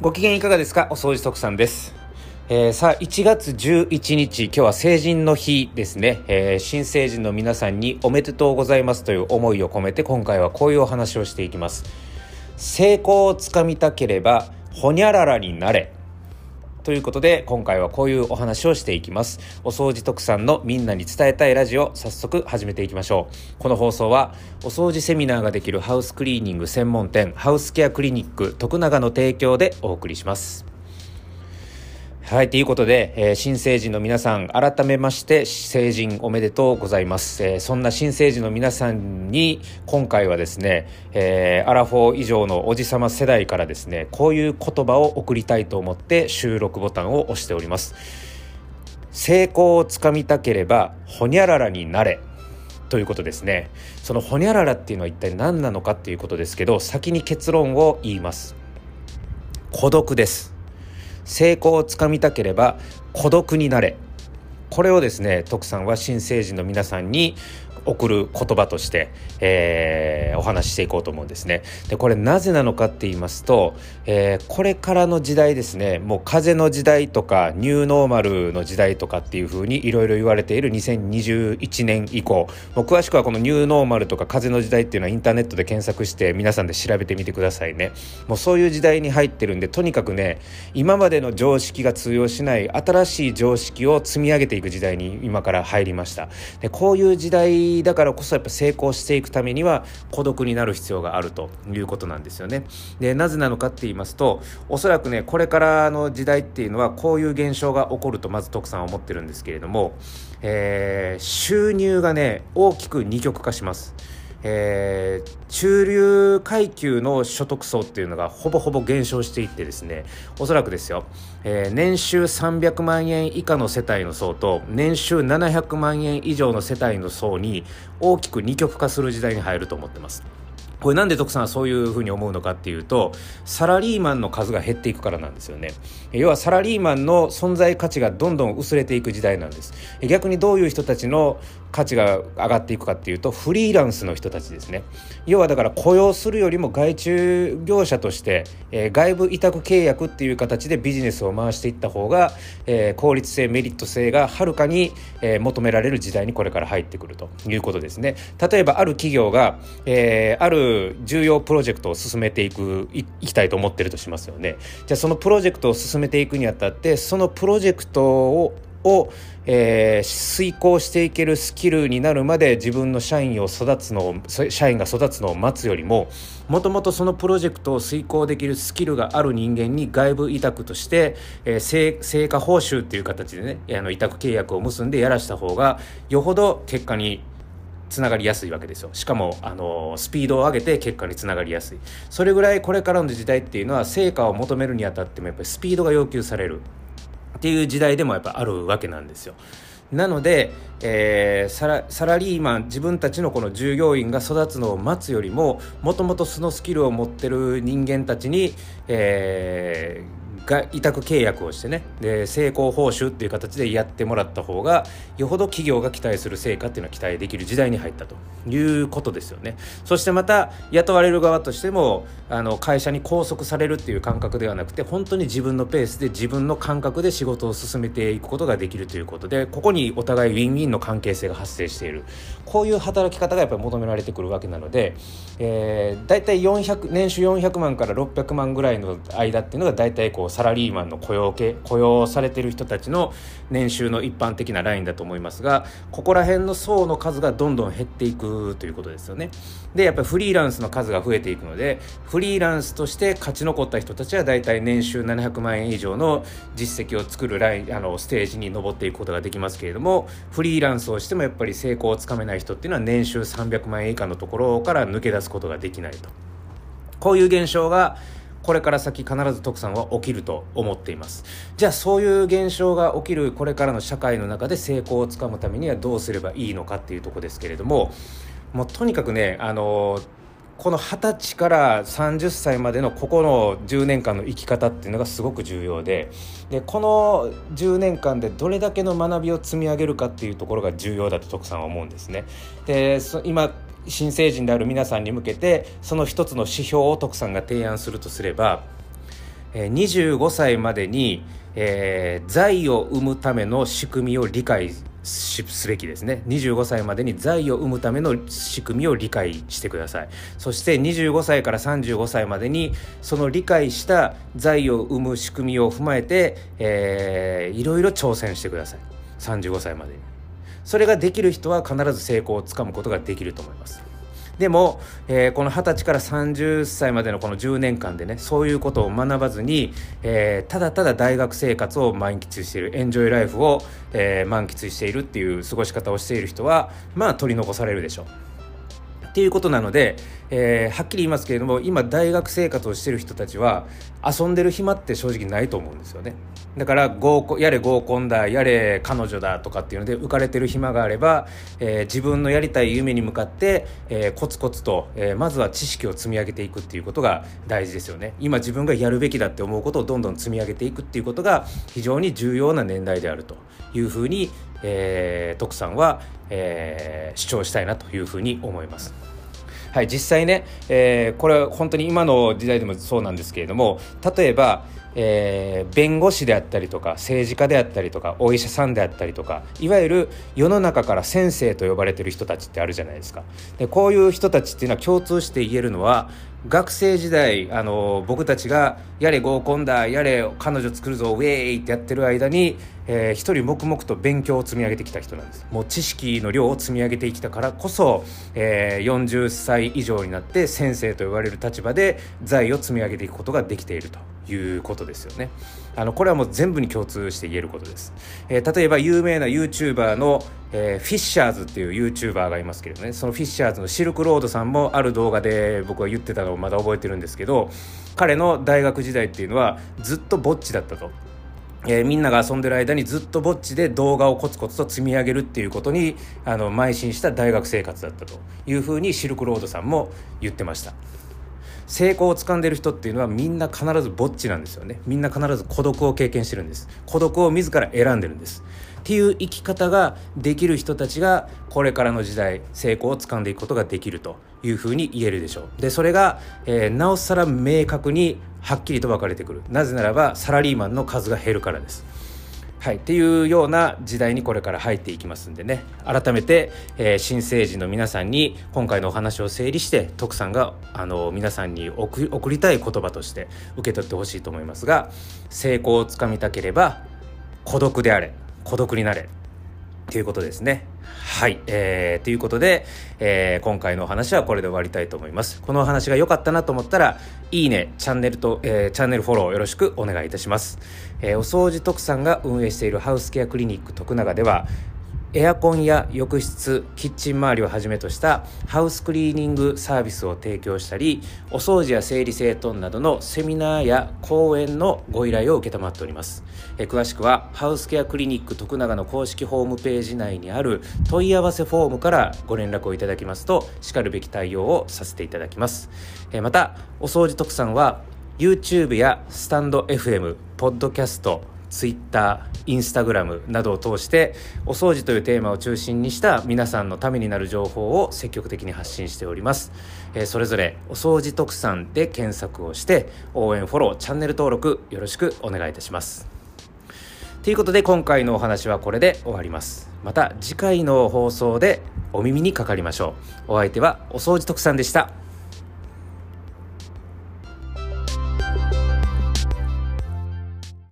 ご機嫌いかがですか？お掃除特産です。えー、さあ、1月11日、今日は成人の日ですね。えー、新成人の皆さんにおめでとうございますという思いを込めて、今回はこういうお話をしていきます。成功をつかみたければ、ほにゃららになれ。ということで今回はこういうお話をしていきます。お掃除特産のみんなに伝えたいラジオ早速始めていきましょう。この放送はお掃除セミナーができるハウスクリーニング専門店ハウスケアクリニック徳永の提供でお送りします。はい、ということで、えー、新成人の皆さん、改めまして成人おめでとうございます。えー、そんな新成人の皆さんに、今回はですね、えー、アラフォー以上のおじさま世代からですね、こういう言葉を送りたいと思って収録ボタンを押しております。成功をつかみたければ、ほにゃららになれ。ということですね。そのほにゃららっていうのは一体何なのかっていうことですけど、先に結論を言います。孤独です。成功をつかみたければ孤独になれ。これをですね徳さんは新成人の皆さんに送る言葉として、えー、お話ししていこうと思うんですね。でこれなぜなのかって言いますと、えー、これからの時代ですねもう風の時代とかニューノーマルの時代とかっていうふうにいろいろ言われている2021年以降もう詳しくはこのニューノーマルとか風の時代っていうのはインターネットで検索して皆さんで調べてみてくださいね。もうそういう時代に入ってるんでとにかくね今までの常識が通用しない新しい常識を積み上げていく時代に今から入りました。でこういう時代だからこそやっぱ成功していくためには孤独になる必要があるということなんですよね。でなぜなのかって言いますとおそらくねこれからの時代っていうのはこういう現象が起こるとまず徳さんは思ってるんですけれども、えー、収入がね大きく二極化します。えー、中流階級の所得層っていうのがほぼほぼ減少していってですねおそらくですよ、えー、年収300万円以下の世帯の層と年収700万円以上の世帯の層に大きく二極化する時代に入ると思ってます。これなんで徳さんはそういうふうに思うのかっていうとサラリーマンの数が減っていくからなんですよね。要はサラリーマンの存在価値がどんどん薄れていく時代なんです。逆にどういう人たちの価値が上がっていくかっていうとフリーランスの人たちですね。要はだから雇用するよりも外注業者として、えー、外部委託契約っていう形でビジネスを回していった方が、えー、効率性メリット性がはるかに、えー、求められる時代にこれから入ってくるということですね。例えばある企業が、えー、ある重要プロジェクトを進めていくいきたいと思ってるとしますよね。じゃあそのプロジェクトを進めていくにあたってそのプロジェクトをを、えー、遂行していけるスキルになるまで自分の社員を育つのを社員が育つのを待つよりももともとそのプロジェクトを遂行できるスキルがある人間に外部委託として、えー、成果報酬っていう形でねあの委託契約を結んでやらした方がよほど結果につながりやすいわけですよ。しかもあのスピードを上げて結果につながりやすい。それぐらいこれからの時代っていうのは成果を求めるにあたってもやっぱりスピードが要求される。っていう時代でもやっぱあるわけなんですよ。なので、えー、サラリーマン自分たちのこの従業員が育つのを待つよりももともとそのスキルを持ってる人間たちに、えー、が委託契約をしてね。で成功報酬っていう形でやってもらった方がよほど企業が期待する成果っていうのは期待できる時代に入ったと。いうことですよね。そしてまた雇われる側としてもあの会社に拘束されるっていう感覚ではなくて本当に自分のペースで自分の感覚で仕事を進めていくことができるということでここにお互いウィンウィンの関係性が発生している。こういう働き方がやっぱり求められてくるわけなので、えー、大体400年収400万から600万ぐらいの間っていうのが大体こうサラリーマンの雇用系雇用されてる人たちの年収の一般的なラインだと思いますがここら辺の層の数がどんどん減っていくということですよね。でやっぱりフリーランスの数が増えていくのでフリーランスとして勝ち残った人たちは大体年収700万円以上の実績を作るラインあのステージに上っていくことができますけれどもフリーランスをしてもやっぱり成功をつかめない人っていうのは年収300万円以下のところから抜け出すことができないと。こういう現象がこれから先必ず徳さんは起きると思っていますじゃあそういう現象が起きるこれからの社会の中で成功をつかむためにはどうすればいいのかっていうとこですけれどももうとにかくねあのこの20歳から30歳までのここの10年間の生き方っていうのがすごく重要ででこの10年間でどれだけの学びを積み上げるかっていうところが重要だと徳さんは思うんですね。で今新成人である皆さんに向けてその一つの指標を徳さんが提案するとすれば、25歳までに、えー、財を生むための仕組みを理解すべきですね。25歳までに財を生むための仕組みを理解してください。そして25歳から35歳までにその理解した財を生む仕組みを踏まえて、えー、いろいろ挑戦してください。35歳までに。それができる人は必ず成功をつかむことができると思いますでも、えー、この二十歳から30歳までのこの10年間でねそういうことを学ばずに、えー、ただただ大学生活を満喫しているエンジョイライフを、えー、満喫しているっていう過ごし方をしている人はまあ取り残されるでしょう。っていうことなので、えー、はっきり言いますけれども今大学生活をしてる人たちは遊んでる暇って正直ないと思うんですよね。だから合コやれ合コンだやれ彼女だとかっていうので浮かれてる暇があれば、えー、自分のやりたい夢に向かって、えー、コツコツと、えまずは知識を積み上げていくっていうことが大事ですよね。今自分がやるべきだって思うことをどんどん積み上げていくっていうことが非常に重要な年代であるというふうに、え徳さんは、え主張したいなというふうに思います。はい、実際ね、えー、これは本当に今の時代でもそうなんですけれども例えば、えー、弁護士であったりとか政治家であったりとかお医者さんであったりとかいわゆる世の中から先生と呼ばれてる人たちってあるじゃないですか。でこういう人たちっていうのは共通して言えるのは学生時代あの僕たちがやれ合コンだやれ彼女作るぞウェーイってやってる間に、えー、一人黙々と勉強を積み上げてきた人なんです。もう知識の量を積み上げてきたからこそ、えー、40歳以上になって先生と呼ばれる立場で財を積み上げていくことができていると。いうことですよねあのこれはもう全部に共通して言えることです、えー、例えば有名な YouTuber の、えー、フィッシャーズっていう YouTuber がいますけどねそのフィッシャーズのシルクロードさんもある動画で僕は言ってたのをまだ覚えてるんですけど彼の大学時代っていうのはずっとぼっちだったと。えー、みんなが遊んでる間にずっとぼっちで動画をコツコツと積み上げるっていうことにあの邁進した大学生活だったというふうにシルクロードさんも言ってました。成功をつかんでる人っていうのはみんな必ずぼっちなんですよね。みんな必ず孤独を経験してるんです。孤独を自ら選んでるんです。っていう生き方ができる人たちがこれからの時代成功をつかんでいくことができるというふうに言えるでしょう。でそれが、えー、なおさら明確にはっきりと分かれてくる。なぜならばサラリーマンの数が減るからです。はい、っていうような時代にこれから入っていきますんでね。改めて、えー、新成人の皆さんに今回のお話を整理して徳さんがあの皆さんに送りたい言葉として受け取ってほしいと思いますが成功をつかみたければ孤独であれ孤独になれということですね。はい。えー、ということで、えー、今回のお話はこれで終わりたいと思います。このお話が良かったなと思ったら、いいね、チャンネルと、えー、チャンネルフォローよろしくお願いいたします。えー、お掃除特産が運営しているハウスケアクリニック徳永では、エアコンや浴室キッチン周りをはじめとしたハウスクリーニングサービスを提供したりお掃除や整理整頓などのセミナーや講演のご依頼を承っております。え詳しくはハウスケアクリニック徳永の公式ホームページ内にある問い合わせフォームからご連絡をいただきますとしかるべき対応をさせていただきます。えまたお掃除特産は YouTube やスタンド FM ポッドキャストツイッター、インスタグラムなどを通してお掃除というテーマを中心にした皆さんのためになる情報を積極的に発信しております、えー、それぞれお掃除特産で検索をして応援フォローチャンネル登録よろしくお願いいたします。ということで今回のお話はこれで終わります。また次回の放送でお耳にかかりましょう。お相手はお掃除特産でした。